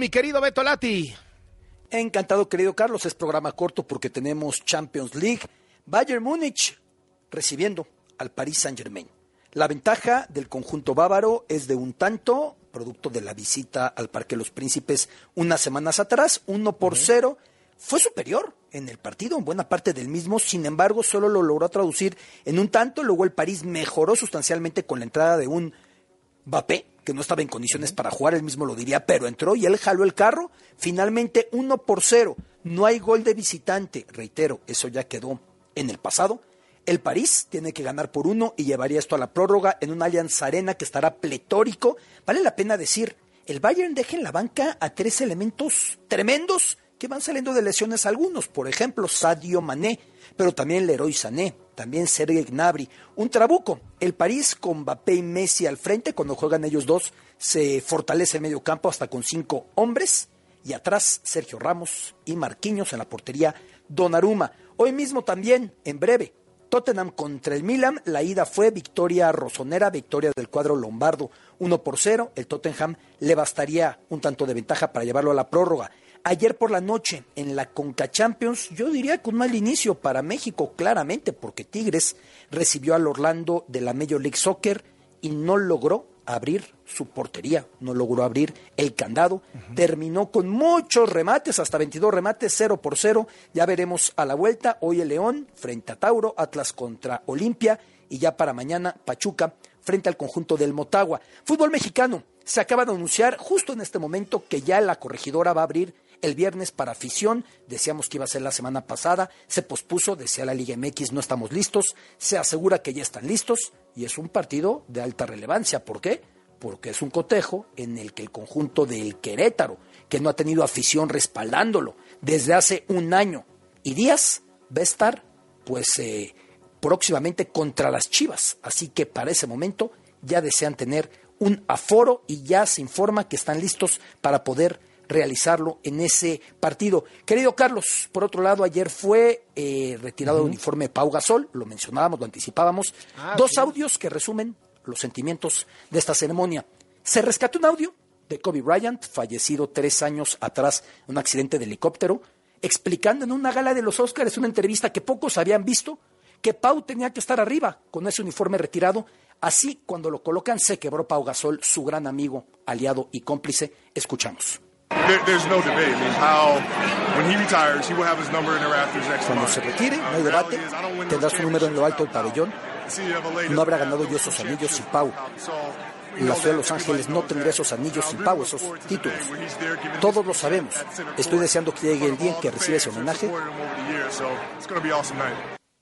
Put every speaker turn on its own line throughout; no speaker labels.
Mi querido Beto Lati.
Encantado, querido Carlos. Es programa corto porque tenemos Champions League. Bayern Múnich recibiendo al Paris Saint-Germain. La ventaja del conjunto bávaro es de un tanto, producto de la visita al Parque los Príncipes unas semanas atrás, uno por cero. Fue superior en el partido, en buena parte del mismo, sin embargo, solo lo logró traducir en un tanto. Luego el París mejoró sustancialmente con la entrada de un Mbappé, que no estaba en condiciones para jugar, él mismo lo diría, pero entró y él jaló el carro. Finalmente, uno por cero. No hay gol de visitante. Reitero, eso ya quedó en el pasado. El París tiene que ganar por uno y llevaría esto a la prórroga en un Allianz Arena que estará pletórico. Vale la pena decir, el Bayern deja en la banca a tres elementos tremendos que van saliendo de lesiones algunos. Por ejemplo, Sadio Mané, pero también Leroy Sané, también Sergei Gnabry. Un trabuco. El París con Mbappé y Messi al frente, cuando juegan ellos dos, se fortalece el medio campo hasta con cinco hombres. Y atrás, Sergio Ramos y Marquinhos en la portería Donnarumma. Hoy mismo también, en breve, Tottenham contra el Milan, la ida fue victoria rosonera, victoria del cuadro lombardo 1 por 0. El Tottenham le bastaría un tanto de ventaja para llevarlo a la prórroga. Ayer por la noche en la Conca Champions, yo diría que un mal inicio para México, claramente, porque Tigres recibió al Orlando de la Major League Soccer y no logró abrir su portería, no logró abrir el candado, terminó con muchos remates, hasta 22 remates, 0 por 0, ya veremos a la vuelta, hoy el León frente a Tauro, Atlas contra Olimpia y ya para mañana Pachuca frente al conjunto del Motagua. Fútbol mexicano, se acaba de anunciar justo en este momento que ya la corregidora va a abrir el viernes para afición, decíamos que iba a ser la semana pasada, se pospuso, decía la Liga MX, no estamos listos, se asegura que ya están listos y es un partido de alta relevancia. ¿Por qué? Porque es un cotejo en el que el conjunto del Querétaro, que no ha tenido afición respaldándolo desde hace un año y días, va a estar pues eh, próximamente contra las Chivas. Así que para ese momento ya desean tener un aforo y ya se informa que están listos para poder realizarlo en ese partido. Querido Carlos, por otro lado, ayer fue eh, retirado el uniforme Pau Gasol, lo mencionábamos, lo anticipábamos.
Ah,
Dos
sí.
audios que resumen los sentimientos de esta ceremonia. Se rescató un audio de Kobe Bryant, fallecido tres años atrás en un accidente de helicóptero, explicando en una gala de los Oscars, una entrevista que pocos habían visto, que Pau tenía que estar arriba con ese uniforme retirado. Así, cuando lo colocan, se quebró Pau Gasol, su gran amigo, aliado y cómplice. Escuchamos.
There, there's no debate. I mean, how when he retires, he will have his number in the rafters next
Cuando se retire, no hay debate, tendrá su número en lo alto del pabellón. No habrá ganado yo esos anillos sin Pau. La ciudad de Los Ángeles no
that.
esos anillos sin Pau, esos títulos. Todos lo sabemos. Estoy deseando que llegue el día en que reciba ese homenaje.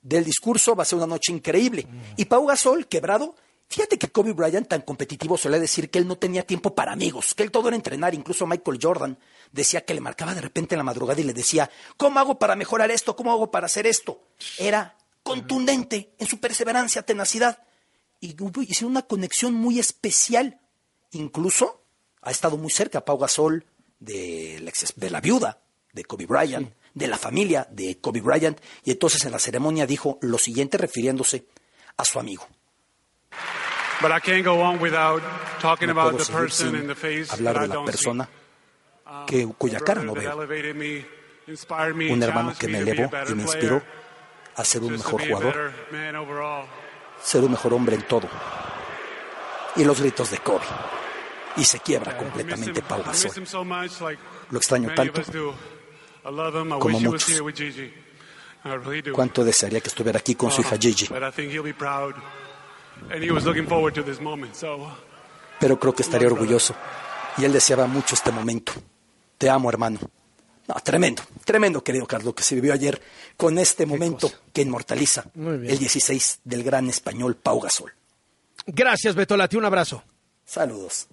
del discurso va a ser una noche increíble. Y Pau Gasol, quebrado, fíjate que Kobe Bryant, tan competitivo, suele decir que él no tenía tiempo para amigos, que él todo era entrenar. Incluso Michael Jordan decía que le marcaba de repente en la madrugada y le decía, ¿cómo hago para mejorar esto? ¿Cómo hago para hacer esto? Era contundente en su perseverancia, tenacidad. Y hubo hicieron una conexión muy especial. Incluso ha estado muy cerca Pau Gasol de la, ex- de la viuda de Kobe Bryant, de la familia de Kobe Bryant, y entonces en la ceremonia dijo lo siguiente refiriéndose a su amigo. No
about
puedo
the
seguir
person
sin
in the face
hablar de la persona
see.
que, cuya cara no veo. Un hermano que me elevó
better
y me inspiró a ser un mejor jugador,
better man overall.
ser un mejor hombre en todo. Y los gritos de Kobe. Y se quiebra completamente Pau Gasol. Lo extraño tanto como muchos. Cuánto desearía que estuviera aquí con su hija
Uh,
Gigi. Pero creo que estaría orgulloso. Y él deseaba mucho este momento. Te amo, hermano. No, tremendo, tremendo, querido Carlos, que se vivió ayer con este momento que inmortaliza el 16 del gran español Pau Gasol.
Gracias, Beto Lati. Un abrazo.
Saludos.